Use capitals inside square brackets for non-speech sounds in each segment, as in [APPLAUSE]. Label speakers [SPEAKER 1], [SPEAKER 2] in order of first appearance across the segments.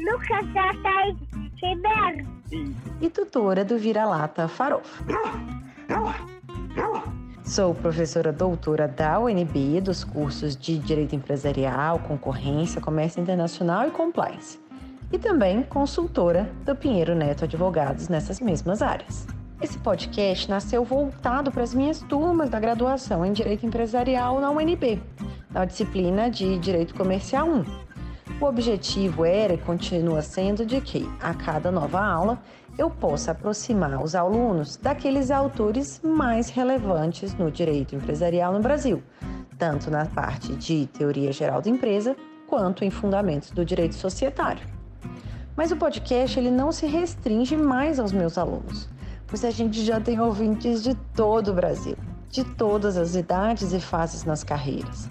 [SPEAKER 1] Lucas Taide Rivera.
[SPEAKER 2] E tutora do Vira-Lata Farofa. Sou professora doutora da UNB dos cursos de Direito Empresarial, Concorrência, Comércio Internacional e Compliance. E também consultora do Pinheiro Neto Advogados nessas mesmas áreas. Esse podcast nasceu voltado para as minhas turmas da graduação em Direito Empresarial na UNB, na disciplina de Direito Comercial 1. O objetivo era e continua sendo de que, a cada nova aula, eu possa aproximar os alunos daqueles autores mais relevantes no direito empresarial no Brasil, tanto na parte de teoria geral da empresa quanto em fundamentos do direito societário. Mas o podcast ele não se restringe mais aos meus alunos, pois a gente já tem ouvintes de todo o Brasil, de todas as idades e fases nas carreiras.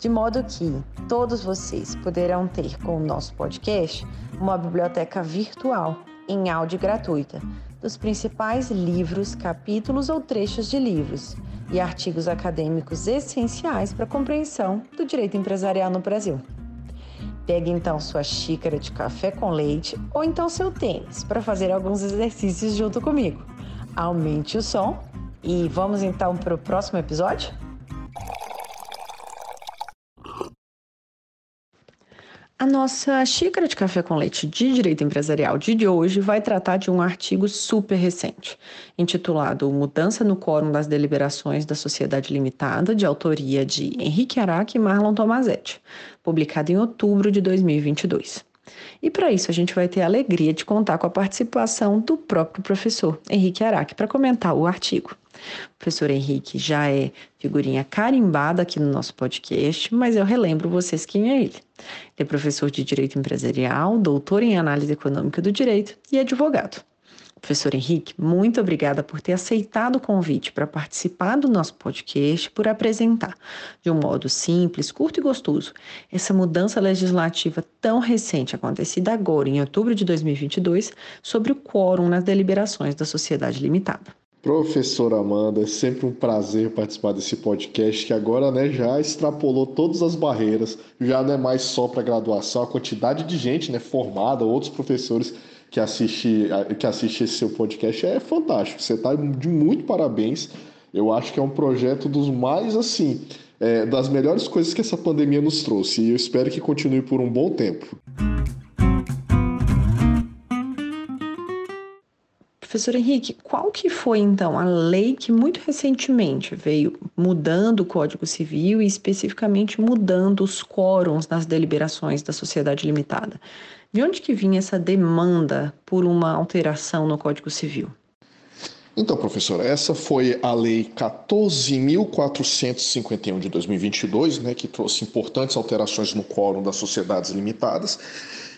[SPEAKER 2] De modo que todos vocês poderão ter com o nosso podcast uma biblioteca virtual em áudio gratuita dos principais livros, capítulos ou trechos de livros e artigos acadêmicos essenciais para a compreensão do direito empresarial no Brasil. Pegue então sua xícara de café com leite ou então seu tênis para fazer alguns exercícios junto comigo. Aumente o som e vamos então para o próximo episódio? A nossa xícara de café com leite de direito empresarial de hoje vai tratar de um artigo super recente, intitulado Mudança no Quórum das Deliberações da Sociedade Limitada, de autoria de Henrique Araque e Marlon Tomazetti, publicado em outubro de 2022. E para isso a gente vai ter a alegria de contar com a participação do próprio professor Henrique Araque para comentar o artigo. O professor Henrique já é figurinha carimbada aqui no nosso podcast, mas eu relembro vocês quem é ele. Ele é professor de Direito Empresarial, doutor em Análise Econômica do Direito e advogado. Professor Henrique, muito obrigada por ter aceitado o convite para participar do nosso podcast, por apresentar, de um modo simples, curto e gostoso, essa mudança legislativa tão recente, acontecida agora, em outubro de 2022, sobre o quórum nas deliberações da sociedade limitada.
[SPEAKER 3] Professora Amanda, é sempre um prazer participar desse podcast que agora né, já extrapolou todas as barreiras, já não é mais só para graduação, a quantidade de gente né, formada, outros professores que assiste, que assiste esse seu podcast é fantástico. Você está de muito parabéns. Eu acho que é um projeto dos mais assim, é, das melhores coisas que essa pandemia nos trouxe. E eu espero que continue por um bom tempo.
[SPEAKER 2] Professor Henrique, qual que foi então a lei que muito recentemente veio mudando o Código Civil e especificamente mudando os quórums nas deliberações da sociedade limitada? De onde que vinha essa demanda por uma alteração no Código Civil?
[SPEAKER 3] Então, professora, essa foi a Lei 14.451 de 2022, né, que trouxe importantes alterações no quórum das sociedades limitadas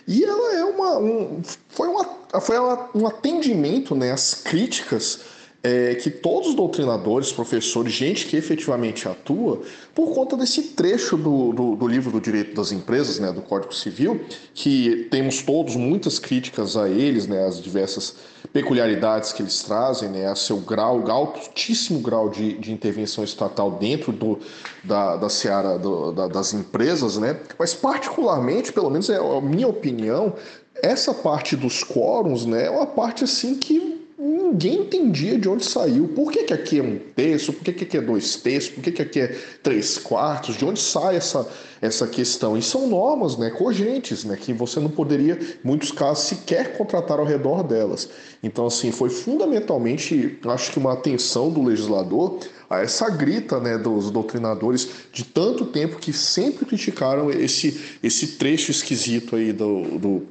[SPEAKER 3] e ela é uma, um, foi, uma, foi um atendimento né, às críticas é, que todos os doutrinadores, professores, gente que efetivamente atua, por conta desse trecho do, do, do, livro do Direito das Empresas, né, do Código Civil, que temos todos muitas críticas a eles, né, as diversas peculiaridades que eles trazem, né, a seu grau, altíssimo grau de, de intervenção estatal dentro do, da, da seara do, da, das empresas, né, mas particularmente, pelo menos é a minha opinião, essa parte dos quórums né, é uma parte assim que ninguém entendia de onde saiu. Por que, que aqui é um terço? Por que, que aqui é dois terços? Por que, que aqui é três quartos? De onde sai essa, essa questão? E são normas né, cogentes, né, que você não poderia, em muitos casos, sequer contratar ao redor delas. Então, assim, foi fundamentalmente, acho que uma atenção do legislador a essa grita né, dos doutrinadores de tanto tempo que sempre criticaram esse, esse trecho esquisito aí do, do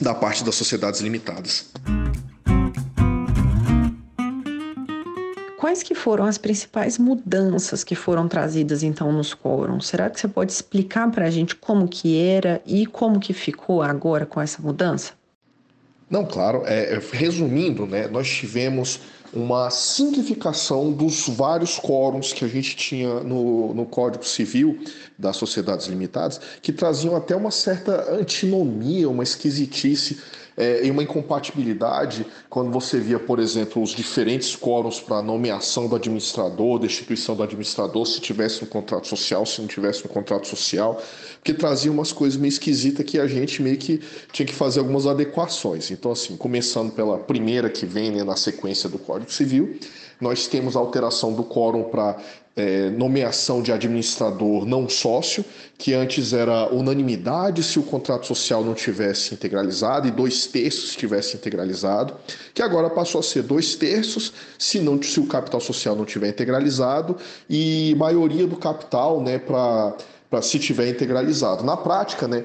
[SPEAKER 3] da parte das sociedades limitadas.
[SPEAKER 2] Quais que foram as principais mudanças que foram trazidas então nos quórums? Será que você pode explicar para a gente como que era e como que ficou agora com essa mudança?
[SPEAKER 3] Não, claro. É, é, resumindo, né, nós tivemos uma simplificação dos vários quórums que a gente tinha no, no Código Civil das sociedades limitadas, que traziam até uma certa antinomia, uma esquisitice é, e uma incompatibilidade quando você via, por exemplo, os diferentes quóruns para nomeação do administrador, destituição do administrador, se tivesse um contrato social, se não tivesse um contrato social, porque trazia umas coisas meio esquisitas que a gente meio que tinha que fazer algumas adequações. Então, assim, começando pela primeira que vem né, na sequência do Código Civil, nós temos a alteração do quórum para é, nomeação de administrador não sócio, que antes era unanimidade se o contrato social não tivesse integralizado e dois terços estivesse integralizado, que agora passou a ser dois terços se, não, se o capital social não tiver integralizado e maioria do capital né, para se tiver integralizado. Na prática, né,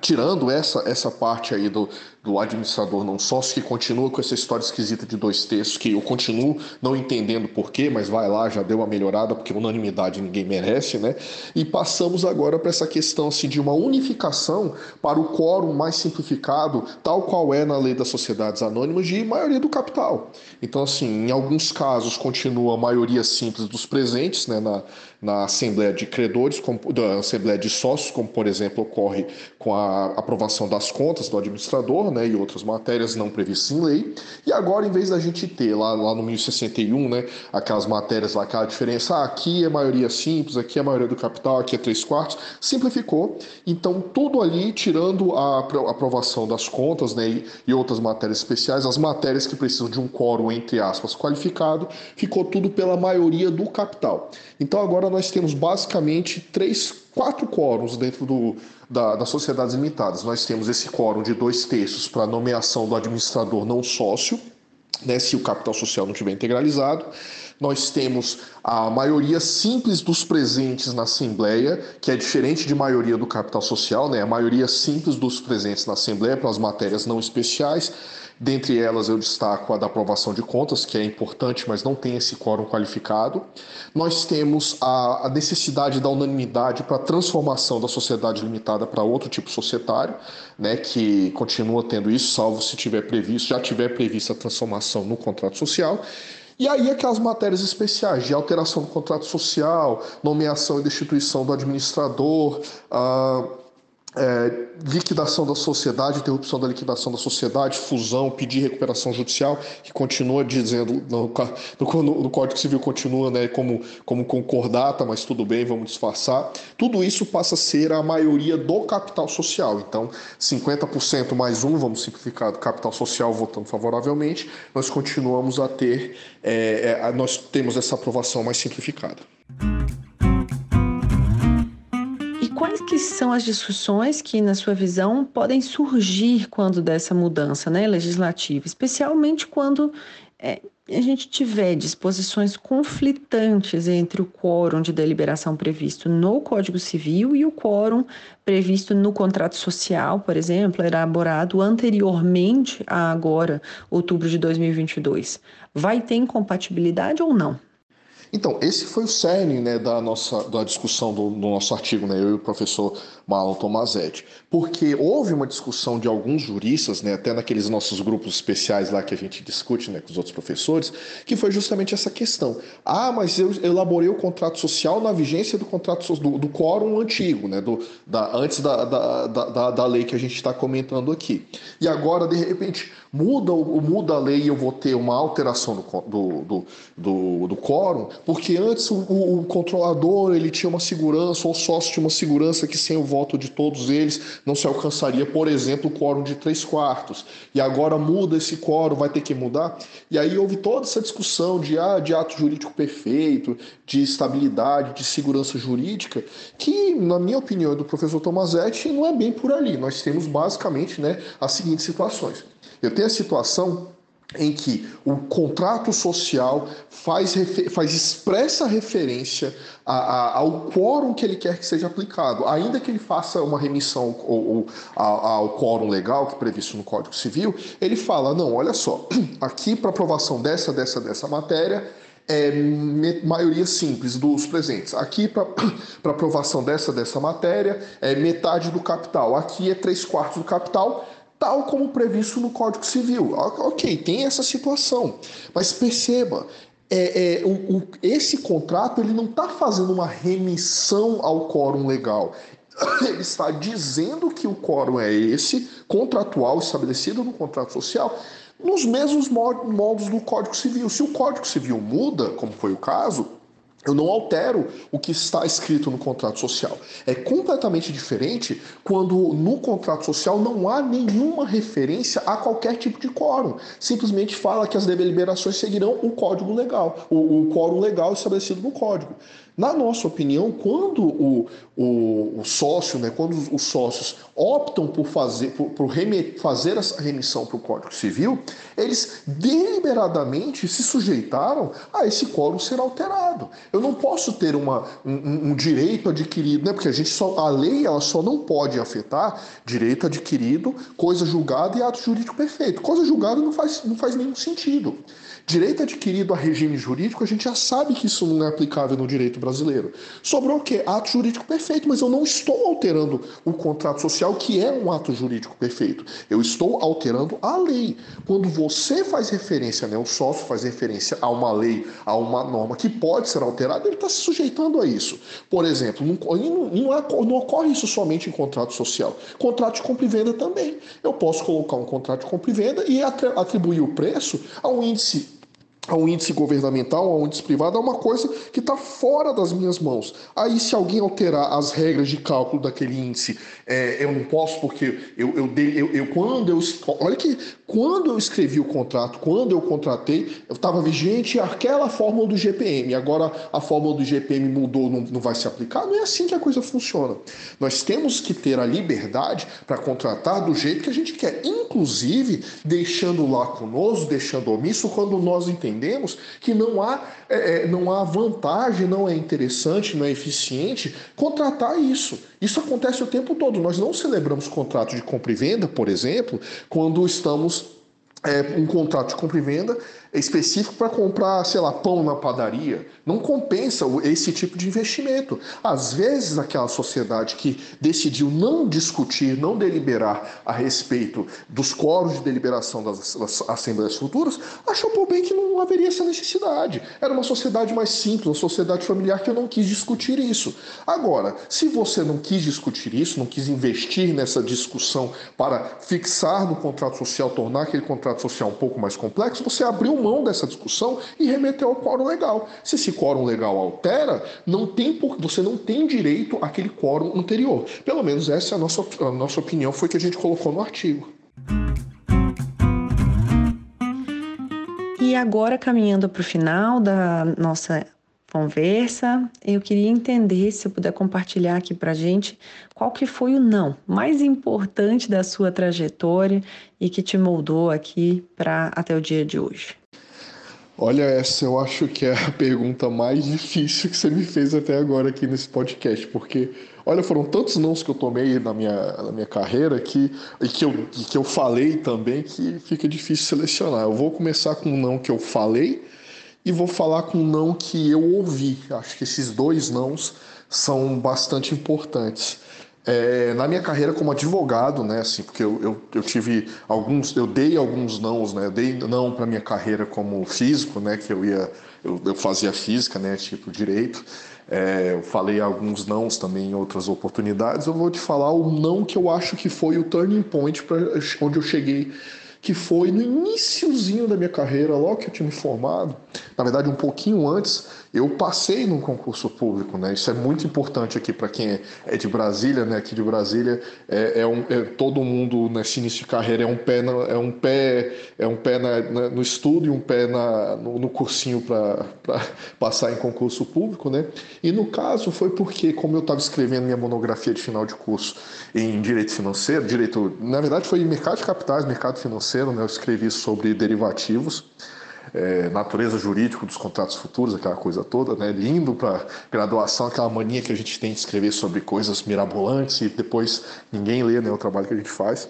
[SPEAKER 3] tirando essa, essa parte aí do, do administrador não sócio, que continua com essa história esquisita de dois terços, que eu continuo não entendendo porquê, mas vai lá, já deu uma melhorada, porque unanimidade ninguém merece, né? E passamos agora para essa questão assim, de uma unificação para o quórum mais simplificado, tal qual é na lei das sociedades anônimas, de maioria do capital. Então, assim, em alguns casos continua a maioria simples dos presentes, né, na, na Assembleia de Credores, como, da Assembleia de Sócios, como por exemplo ocorre com a aprovação das contas do administrador, né, e outras matérias não previstas em lei. E agora, em vez da gente ter lá, lá no 1061, né, aquelas matérias lá, aquela diferença, ah, aqui é maioria simples, aqui é maioria do capital, aqui é três quartos, simplificou. Então, tudo ali, tirando a aprovação das contas né, e, e outras matérias especiais, as matérias que precisam de um quórum, entre aspas, qualificado, ficou tudo pela maioria do capital. Então, agora nós temos basicamente três, quatro quórums dentro do, da, das sociedades limitadas. Nós temos esse quórum de dois terços para nomeação do administrador não sócio, né, se o capital social não estiver integralizado. Nós temos a maioria simples dos presentes na Assembleia, que é diferente de maioria do capital social, né? a maioria simples dos presentes na Assembleia para as matérias não especiais. Dentre elas, eu destaco a da aprovação de contas, que é importante, mas não tem esse quórum qualificado. Nós temos a, a necessidade da unanimidade para a transformação da sociedade limitada para outro tipo societário, né, que continua tendo isso, salvo se tiver previsto, já tiver prevista a transformação no contrato social. E aí aquelas matérias especiais de alteração do contrato social, nomeação e destituição do administrador, uh, é, liquidação da sociedade, interrupção da liquidação da sociedade, fusão, pedir recuperação judicial, que continua dizendo, no, no, no Código Civil continua né, como, como concordata, mas tudo bem, vamos disfarçar. Tudo isso passa a ser a maioria do capital social. Então, 50% mais um, vamos simplificar, do capital social votando favoravelmente, nós continuamos a ter, é, é, nós temos essa aprovação mais simplificada.
[SPEAKER 2] Que são as discussões que, na sua visão, podem surgir quando dessa mudança né, legislativa, especialmente quando é, a gente tiver disposições conflitantes entre o quórum de deliberação previsto no Código Civil e o quórum previsto no contrato social, por exemplo, elaborado anteriormente a agora, outubro de 2022. Vai ter incompatibilidade ou não?
[SPEAKER 3] Então, esse foi o cerne né, da nossa da discussão do, do, nosso artigo, né, eu e o professor Marlon Tomazetti, porque houve uma discussão de alguns juristas, né, até naqueles nossos grupos especiais lá que a gente discute né, com os outros professores, que foi justamente essa questão. Ah, mas eu elaborei o contrato social na vigência do contrato do, do quórum antigo, né, do, da, antes da, da, da, da lei que a gente está comentando aqui. E agora, de repente, muda, muda a lei e eu vou ter uma alteração do, do, do, do, do quórum, porque antes o, o, controlador ele tinha uma segurança, ou o sócio tinha uma segurança que sem o voto de todos eles não se alcançaria, por exemplo, o quórum de três quartos. E agora muda esse quórum, vai ter que mudar. E aí houve toda essa discussão de, ah, de ato jurídico perfeito, de estabilidade, de segurança jurídica, que, na minha opinião, do professor Tomazetti, não é bem por ali. Nós temos basicamente né, as seguintes situações. Eu tenho a situação em que o contrato social faz, faz expressa referência a, a, ao quórum que ele quer que seja aplicado, ainda que ele faça uma remissão ou, ou ao quórum legal que é previsto no Código Civil, ele fala, não, olha só, [CLEARS THROAT] aqui para aprovação dessa, dessa, dessa matéria, é maioria simples dos presentes. Aqui, para [CLEARS THROAT] aprovação dessa, dessa matéria, é metade do capital. Aqui é três quartos do capital tal como previsto no Código Civil. Ok, tem essa situação, mas perceba, é, é, o, o, esse contrato ele não está fazendo uma remissão ao quórum legal. [COUGHS] Ele está dizendo que o quórum é esse, contratual, estabelecido no contrato social, nos mesmos modos do Código Civil. Se o Código Civil muda, como foi o caso, eu não altero o que está escrito no contrato social. É completamente diferente quando no contrato social não há nenhuma referência a qualquer tipo de quórum. Simplesmente fala que as deliberações seguirão o código legal, o, o quórum legal estabelecido no código. Na nossa opinião, quando o, o, o sócio, né, quando os, os, sócios optam por fazer, por, por remet, fazer essa remissão para o Código Civil, eles deliberadamente se sujeitaram a esse quórum ser alterado. Eu não posso ter uma, um, um, direito adquirido, né, porque a gente só, a lei ela só não pode afetar direito adquirido, coisa julgada e ato jurídico perfeito. Coisa julgada não faz, não faz nenhum sentido. Direito adquirido a regime jurídico, a gente já sabe que isso não é aplicável no direito brasileiro. Sobrou o quê? Ato jurídico perfeito, mas eu não estou alterando o contrato social, que é um ato jurídico perfeito. Eu estou alterando a lei. Quando você faz referência, né, o sócio faz referência a uma lei, a uma norma que pode ser alterada, ele está se sujeitando a isso. Por exemplo, não, não, não ocorre isso somente em contrato social. Contrato de compra e venda também. Eu posso colocar um contrato de compra e venda e atribuir o preço a um índice ao índice governamental, ao índice privado, é uma coisa que está fora das minhas mãos. Aí, se alguém alterar as regras de cálculo daquele índice, é, eu não posso, porque eu, eu, eu, eu, quando eu. Olha que quando eu escrevi o contrato, quando eu contratei, eu estava vigente aquela fórmula do GPM. Agora a fórmula do GPM mudou, não, não vai se aplicar. Não é assim que a coisa funciona. Nós temos que ter a liberdade para contratar do jeito que a gente quer, inclusive deixando lá conosco, deixando omisso, quando nós entendemos entendemos que não há, é, é, não há vantagem, não é interessante, não é eficiente contratar isso. Isso acontece o tempo todo. Nós não celebramos contrato de compra e venda, por exemplo, quando estamos é, um contrato de compra e venda específico para comprar, sei lá, pão na padaria. Não compensa esse tipo de investimento. Às vezes, aquela sociedade que decidiu não discutir, não deliberar a respeito dos quóruns de deliberação das, das assembleias futuras, achou por bem que não haveria essa necessidade. Era uma sociedade mais simples, uma sociedade familiar que eu não quis discutir isso. Agora, se você não quis discutir isso, não quis investir nessa discussão para fixar no contrato social, tornar aquele contrato social um pouco mais complexo, você abriu mão dessa discussão e remeteu ao quórum legal. Se esse quórum legal altera, não tem por, você não tem direito àquele quórum anterior. Pelo menos essa é a nossa, a nossa opinião, foi que a gente colocou no artigo.
[SPEAKER 2] E agora, caminhando para o final da nossa conversa, eu queria entender, se eu puder compartilhar aqui para gente, qual que foi o não mais importante da sua trajetória e que te moldou aqui para até o dia de hoje.
[SPEAKER 3] Olha, essa eu acho que é a [LAUGHS] pergunta mais difícil que você me fez até agora aqui nesse podcast, porque, olha, foram tantos nãos que eu tomei na minha, na minha carreira que, e que eu, que eu falei também que fica difícil selecionar. Eu vou começar com um não que eu falei e vou falar com um não que eu ouvi. Acho que esses dois nãos são bastante importantes. É, na minha carreira como advogado, né, assim, porque eu, eu, eu, tive alguns, eu dei alguns nãos, né, eu dei não para minha carreira como físico, né, que eu ia, eu, eu fazia física, né, tipo direito, é, eu falei alguns nãos também em outras oportunidades, eu vou te falar o não que eu acho que foi o turning point para onde eu cheguei que foi no iníciozinho da minha carreira, logo que eu tinha me formado, na verdade um pouquinho antes, eu passei num concurso público, né? Isso é muito importante aqui para quem é, é de Brasília, né? Aqui de Brasília é, é, um, é todo mundo nesse início de carreira é um pé é um pé é um pé na, na, no estudo e um pé na, no, no cursinho para passar em concurso público, né? E no caso foi porque como eu estava escrevendo minha monografia de final de curso em direito financeiro, direito, na verdade foi mercado de capitais, mercado financeiro, né? Eu escrevi sobre derivativos é, natureza jurídica dos contratos futuros, aquela coisa toda, né? Lindo para graduação, aquela mania que a gente tem de escrever sobre coisas mirabolantes e depois ninguém lê né, o trabalho que a gente faz.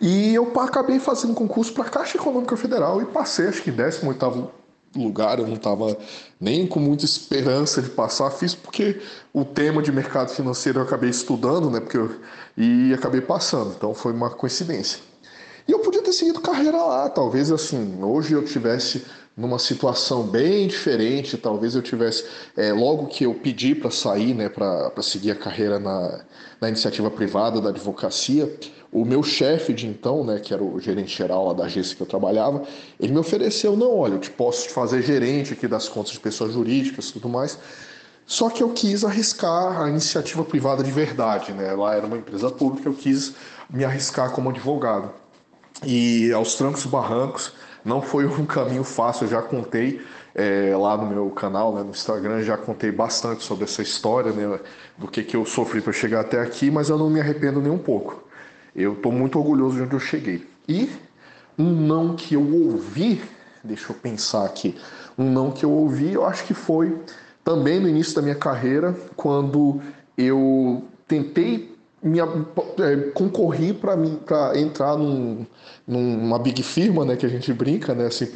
[SPEAKER 3] E eu acabei fazendo concurso para a Caixa Econômica Federal e passei, acho que em 18 lugar, eu não estava nem com muita esperança de passar, fiz porque o tema de mercado financeiro eu acabei estudando, né, porque eu, e acabei passando, então foi uma coincidência. E eu podia ter seguido carreira lá, talvez assim, hoje eu tivesse numa situação bem diferente, talvez eu tivesse, é, logo que eu pedi para sair, né, para seguir a carreira na, na iniciativa privada da advocacia, o meu chefe de então, né, que era o gerente geral lá da agência que eu trabalhava, ele me ofereceu, não, olha, eu te posso te fazer gerente aqui das contas de pessoas jurídicas e tudo mais, só que eu quis arriscar a iniciativa privada de verdade, né, lá era uma empresa pública, eu quis me arriscar como advogado. E aos trancos e barrancos, não foi [LAUGHS] um caminho fácil, eu já contei é, lá no meu canal, né, no Instagram, já contei bastante sobre essa história, né, do que, que eu sofri para chegar até aqui, mas eu não me arrependo nem um pouco. Eu estou muito orgulhoso de onde eu cheguei. E um não que eu ouvi, deixa eu pensar aqui, um não que eu ouvi, eu acho que foi também no início da minha carreira, quando eu tentei me, é, concorri para entrar num, numa big firma, né, que a gente brinca, né, assim,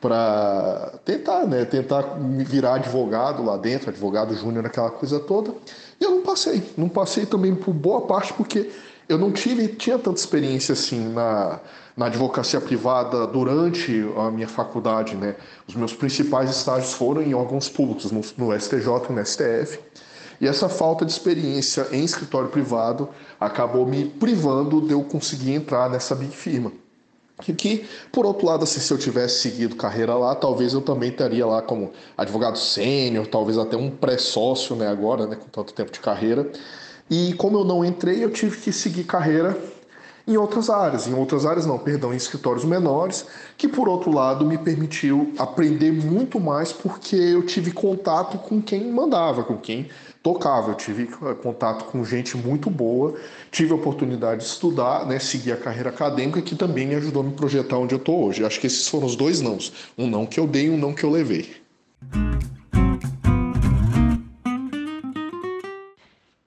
[SPEAKER 3] para tentar, né, tentar virar advogado lá dentro, advogado júnior, aquela coisa toda. E eu não passei, não passei também por boa parte porque eu não tive, tinha tanta experiência assim na, na advocacia privada durante a minha faculdade, né. Os meus principais estágios foram em órgãos públicos, no, no STJ e no STF. E essa falta de experiência em escritório privado acabou me privando de eu conseguir entrar nessa big firma. Que, que, por outro lado, assim, se eu tivesse seguido carreira lá, talvez eu também estaria lá como advogado sênior, talvez até um pré-sócio, né, agora, né, com tanto tempo de carreira. E como eu não entrei, eu tive que seguir carreira em outras áreas, em outras áreas não, perdão, em escritórios menores, que por outro lado me permitiu aprender muito mais porque eu tive contato com quem mandava, com quem tocava. Eu tive eh, contato com gente muito boa, tive a oportunidade de estudar, né, seguir a carreira acadêmica, que também me ajudou a me projetar onde eu estou hoje. Acho que esses foram os dois nãos. Um não que eu dei e um não que eu levei.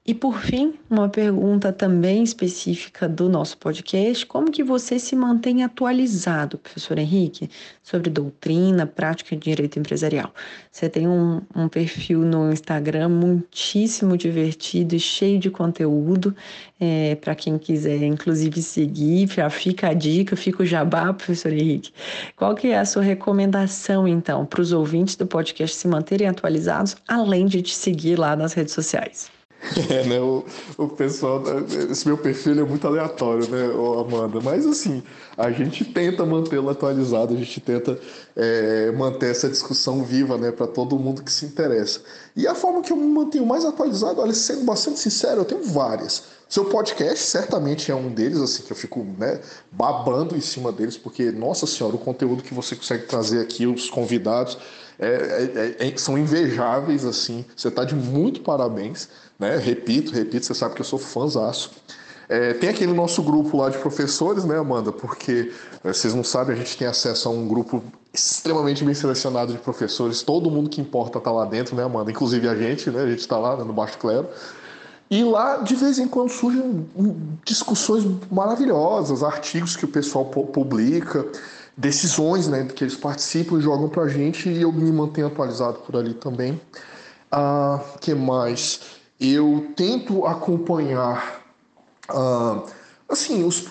[SPEAKER 2] E por fim, uma pergunta também específica do nosso podcast: como que você se mantém atualizado, professor Henrique, sobre doutrina, prática de direito empresarial? Você tem um, um perfil no Instagram muitíssimo divertido e cheio de conteúdo é, para quem quiser, inclusive seguir. Já fica a dica, fica o jabá, professor Henrique. Qual que é a sua recomendação então para os ouvintes do podcast se manterem atualizados, além de te seguir lá nas redes sociais?
[SPEAKER 3] É, né? O, o pessoal. Esse meu perfil é muito aleatório, né, Amanda? Mas assim, a gente tenta mantê-lo atualizado, a gente tenta é, manter essa discussão viva, né, para todo mundo que se interessa. E a forma que eu me mantenho mais atualizado, olha, sendo bastante sincero, eu tenho várias. Seu podcast certamente é um deles, assim, que eu fico né, babando em cima deles, porque, nossa senhora, o conteúdo que você consegue trazer aqui, os convidados, é, é, é, são invejáveis, assim. Você está de muito parabéns, né? Repito, repito, você sabe que eu sou fãzaço. É, tem aquele nosso grupo lá de professores, né, Amanda? Porque é, vocês não sabem, a gente tem acesso a um grupo extremamente bem selecionado de professores. Todo mundo que importa está lá dentro, né, Amanda? Inclusive a gente, né? A gente está lá né, no Baixo Clero. E lá, de vez em quando, surgem discussões maravilhosas, artigos que o pessoal publica decisões né, que eles participam e jogam para a gente e eu me mantenho atualizado por ali também. Ah, que mais? Eu tento acompanhar ah, assim os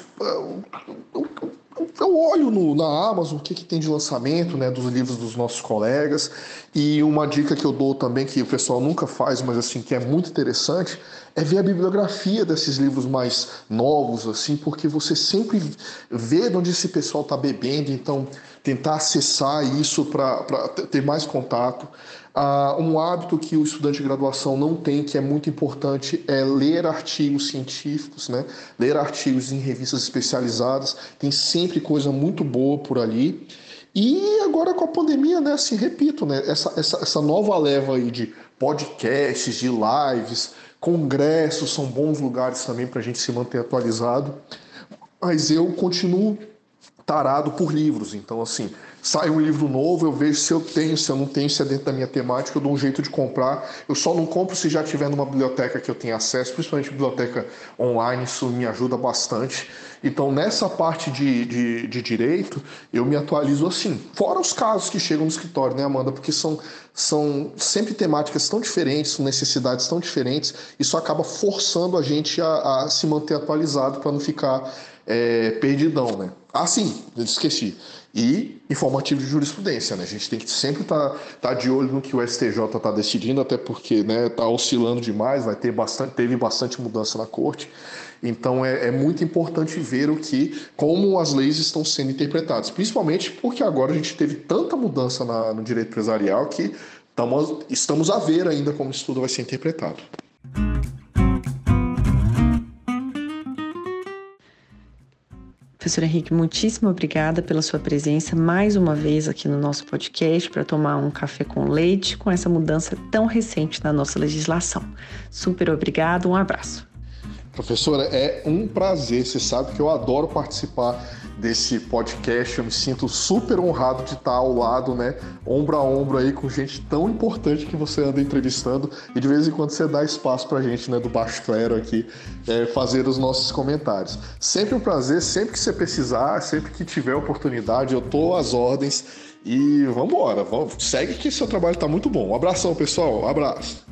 [SPEAKER 3] eu olho no, na Amazon o que, que tem de lançamento né, dos livros dos nossos colegas. E uma dica que eu dou também que o pessoal nunca faz, mas assim que é muito interessante é ver a bibliografia desses livros mais novos, assim, porque você sempre vê de onde esse pessoal está bebendo, então tentar acessar isso para ter mais contato. Ah, um hábito que o estudante de graduação não tem, que é muito importante, é ler artigos científicos, né? ler artigos em revistas especializadas, tem sempre coisa muito boa por ali. E agora com a pandemia, né, assim, repito, né, essa, essa, essa nova leva aí de podcasts, de lives, congressos são bons lugares também para a gente se manter atualizado. Mas eu continuo tarado por livros, então assim, sai um livro novo, eu vejo se eu tenho, se eu não tenho, se é dentro da minha temática, eu dou um jeito de comprar. Eu só não compro se já tiver numa biblioteca que eu tenha acesso, principalmente biblioteca online, isso me ajuda bastante. Então, nessa parte de, de, de, direito, eu me atualizo assim. Fora os casos que chegam no escritório, né, Amanda? Porque são, são sempre temáticas tão diferentes, necessidades tão diferentes, isso acaba forçando a gente a, a se manter atualizado para não ficar é, perdidão, né? Ah, sim, esqueci. E informativo de jurisprudência, né? A gente tem que sempre estar tá, tá de olho no que o STJ está decidindo, até porque né, tá oscilando demais, vai ter bastante, teve bastante mudança na corte. Então é, é, muito importante ver o que, como as leis estão sendo interpretadas, principalmente porque agora a gente teve tanta mudança na, no direito empresarial que tamo, estamos a ver ainda como isso tudo vai ser interpretado.
[SPEAKER 2] Professor Henrique, muitíssimo obrigada pela sua presença mais uma vez aqui no nosso podcast para tomar um café com leite com essa mudança tão recente na nossa legislação. Super obrigado, um abraço.
[SPEAKER 3] Professora, é um prazer. Você sabe que eu adoro participar desse podcast. Eu me sinto super honrado de estar ao lado, né, ombro a ombro aí com gente tão importante que você anda entrevistando e de vez em quando você dá espaço para gente, né, do baixo clero aqui, é, fazer os nossos comentários. Sempre um prazer, sempre que você precisar, sempre que tiver oportunidade, eu tô às ordens e vamos embora. Vamos, segue que seu trabalho está muito bom. Um abração, pessoal. Um abraço.